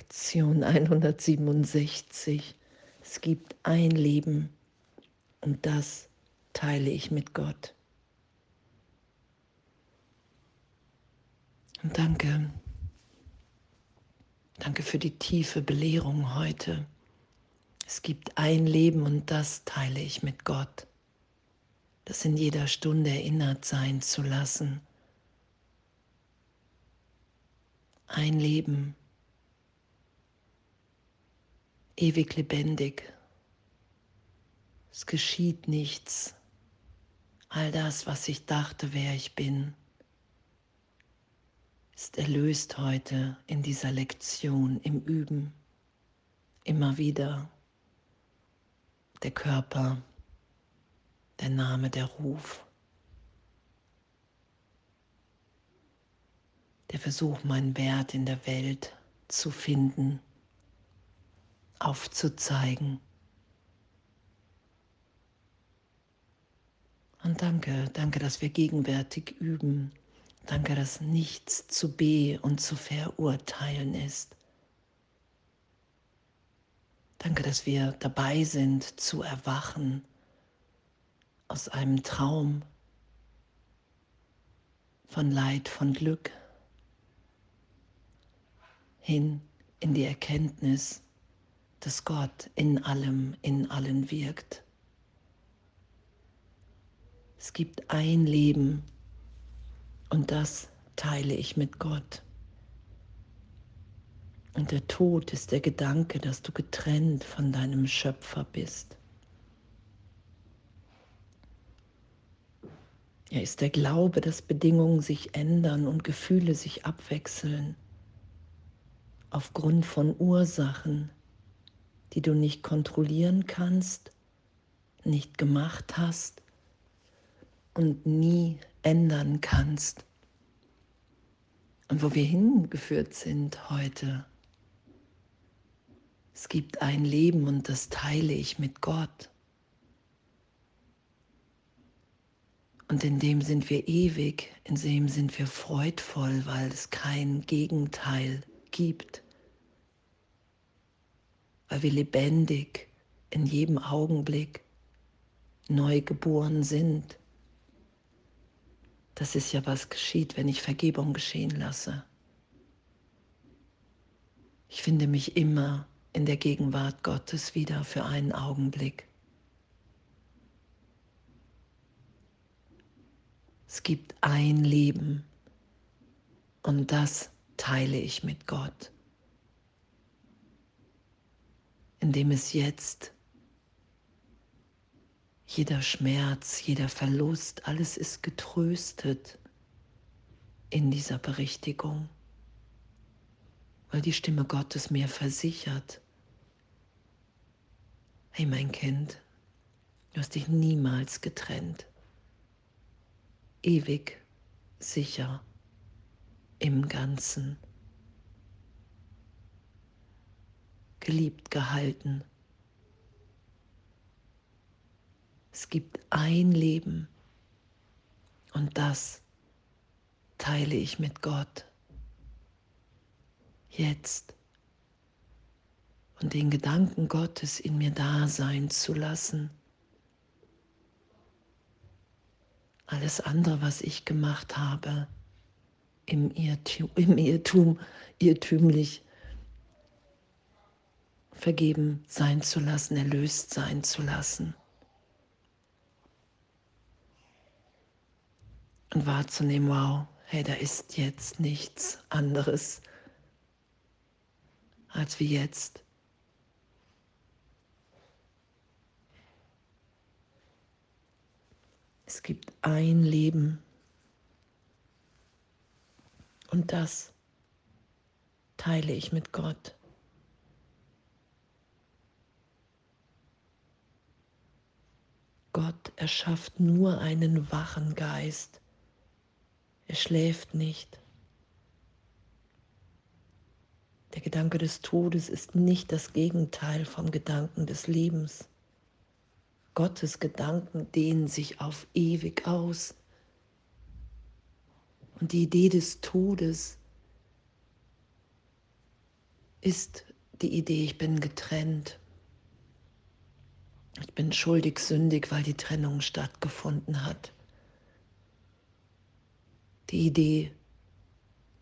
Lektion 167. Es gibt ein Leben und das teile ich mit Gott. Und danke, danke für die tiefe Belehrung heute. Es gibt ein Leben und das teile ich mit Gott. Das in jeder Stunde erinnert sein zu lassen. Ein Leben, ewig lebendig. Es geschieht nichts. All das, was ich dachte, wer ich bin, ist erlöst heute in dieser Lektion, im Üben, immer wieder. Der Körper, der Name, der Ruf, der Versuch, meinen Wert in der Welt zu finden aufzuzeigen. Und danke, danke, dass wir gegenwärtig üben. Danke, dass nichts zu be und zu verurteilen ist. Danke, dass wir dabei sind zu erwachen aus einem Traum von Leid, von Glück hin in die Erkenntnis, dass Gott in allem, in allen wirkt. Es gibt ein Leben und das teile ich mit Gott. Und der Tod ist der Gedanke, dass du getrennt von deinem Schöpfer bist. Er ist der Glaube, dass Bedingungen sich ändern und Gefühle sich abwechseln aufgrund von Ursachen, die du nicht kontrollieren kannst, nicht gemacht hast und nie ändern kannst. Und wo wir hingeführt sind heute. Es gibt ein Leben und das teile ich mit Gott. Und in dem sind wir ewig, in dem sind wir freudvoll, weil es kein Gegenteil gibt weil wir lebendig in jedem Augenblick neu geboren sind. Das ist ja, was geschieht, wenn ich Vergebung geschehen lasse. Ich finde mich immer in der Gegenwart Gottes wieder für einen Augenblick. Es gibt ein Leben und das teile ich mit Gott in dem es jetzt jeder Schmerz, jeder Verlust, alles ist getröstet in dieser Berichtigung, weil die Stimme Gottes mir versichert, hey mein Kind, du hast dich niemals getrennt, ewig sicher im Ganzen. Geliebt gehalten. Es gibt ein Leben und das teile ich mit Gott. Jetzt. Und den Gedanken Gottes in mir da sein zu lassen. Alles andere, was ich gemacht habe, im Irrtum, im Irrtum irrtümlich vergeben sein zu lassen, erlöst sein zu lassen. Und wahrzunehmen, wow, hey, da ist jetzt nichts anderes als wie jetzt. Es gibt ein Leben und das teile ich mit Gott. Gott erschafft nur einen wachen Geist. Er schläft nicht. Der Gedanke des Todes ist nicht das Gegenteil vom Gedanken des Lebens. Gottes Gedanken dehnen sich auf ewig aus. Und die Idee des Todes ist die Idee, ich bin getrennt. Ich bin schuldig, sündig, weil die Trennung stattgefunden hat. Die Idee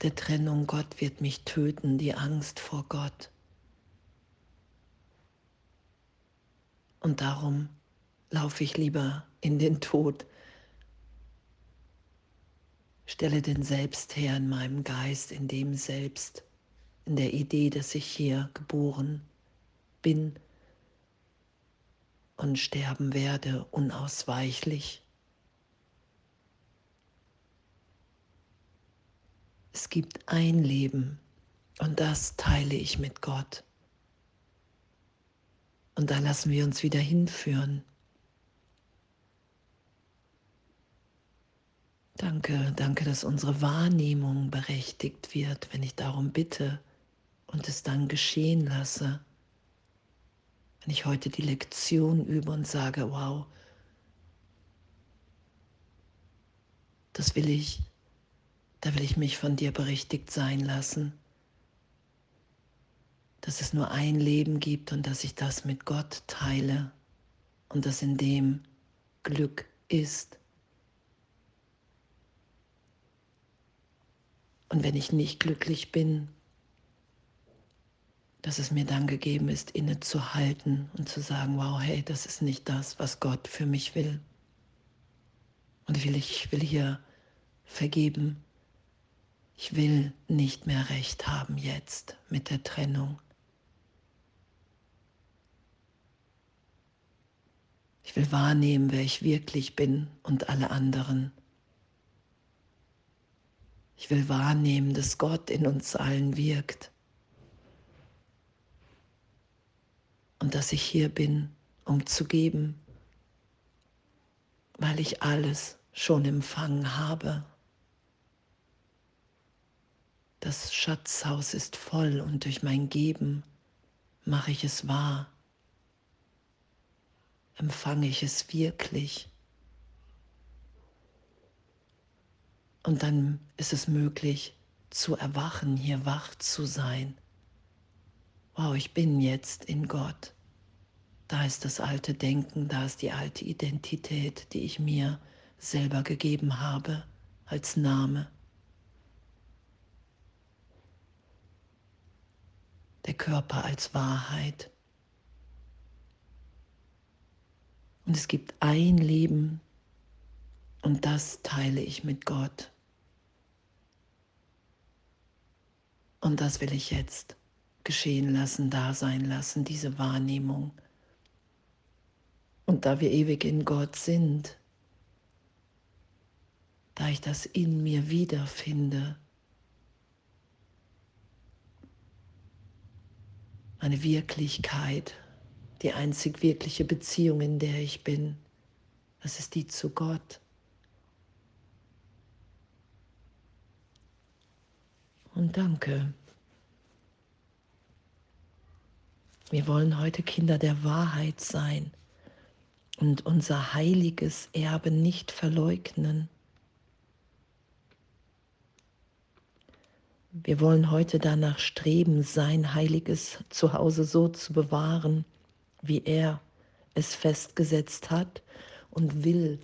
der Trennung, Gott wird mich töten, die Angst vor Gott. Und darum laufe ich lieber in den Tod, stelle den Selbst her in meinem Geist, in dem Selbst, in der Idee, dass ich hier geboren bin und sterben werde, unausweichlich. Es gibt ein Leben und das teile ich mit Gott. Und da lassen wir uns wieder hinführen. Danke, danke, dass unsere Wahrnehmung berechtigt wird, wenn ich darum bitte und es dann geschehen lasse. Wenn ich heute die Lektion übe und sage, wow, das will ich, da will ich mich von dir berichtigt sein lassen, dass es nur ein Leben gibt und dass ich das mit Gott teile und dass in dem Glück ist. Und wenn ich nicht glücklich bin, dass es mir dann gegeben ist, innezuhalten und zu sagen, wow, hey, das ist nicht das, was Gott für mich will. Und ich will, ich will hier vergeben. Ich will nicht mehr recht haben jetzt mit der Trennung. Ich will wahrnehmen, wer ich wirklich bin und alle anderen. Ich will wahrnehmen, dass Gott in uns allen wirkt und dass ich hier bin, um zu geben, weil ich alles schon empfangen habe. Das Schatzhaus ist voll und durch mein Geben mache ich es wahr, empfange ich es wirklich. Und dann ist es möglich zu erwachen, hier wach zu sein. Wow, ich bin jetzt in Gott. Da ist das alte Denken, da ist die alte Identität, die ich mir selber gegeben habe als Name. Der Körper als Wahrheit. Und es gibt ein Leben, und das teile ich mit Gott. Und das will ich jetzt geschehen lassen, da sein lassen, diese Wahrnehmung. Und da wir ewig in Gott sind, da ich das in mir wiederfinde, meine Wirklichkeit, die einzig wirkliche Beziehung, in der ich bin, das ist die zu Gott. und danke. Wir wollen heute Kinder der Wahrheit sein und unser heiliges Erbe nicht verleugnen. Wir wollen heute danach streben, sein heiliges Zuhause so zu bewahren, wie er es festgesetzt hat und will,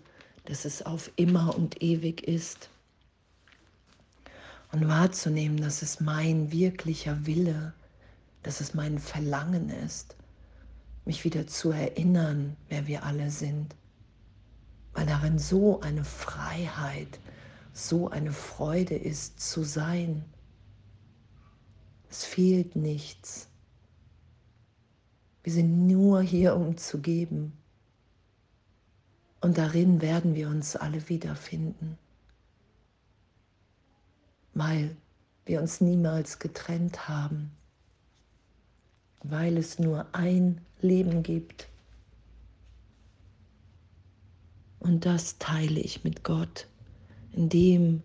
dass es auf immer und ewig ist und wahrzunehmen, dass es mein wirklicher Wille, dass es mein Verlangen ist, mich wieder zu erinnern, wer wir alle sind, weil darin so eine Freiheit, so eine Freude ist zu sein. Es fehlt nichts. Wir sind nur hier, um zu geben. Und darin werden wir uns alle wiederfinden weil wir uns niemals getrennt haben, weil es nur ein Leben gibt. Und das teile ich mit Gott, in dem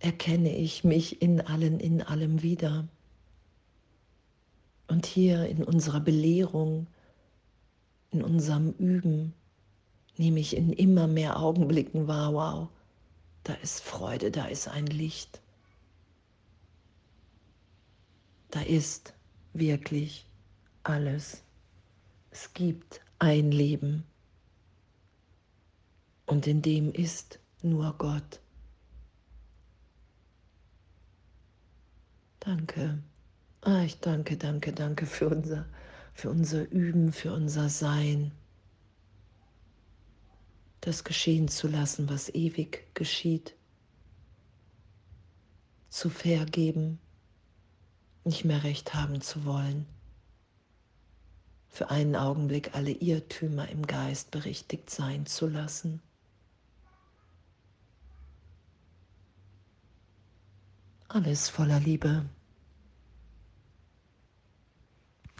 erkenne ich mich in allen, in allem wieder. Und hier in unserer Belehrung, in unserem Üben, nehme ich in immer mehr Augenblicken wahr, wow, da ist Freude, da ist ein Licht. Da ist wirklich alles. Es gibt ein Leben und in dem ist nur Gott. Danke. Ah, ich danke, danke, danke für unser, für unser Üben, für unser Sein. Das geschehen zu lassen, was ewig geschieht. Zu vergeben, nicht mehr recht haben zu wollen. Für einen Augenblick alle Irrtümer im Geist berichtigt sein zu lassen. Alles voller Liebe.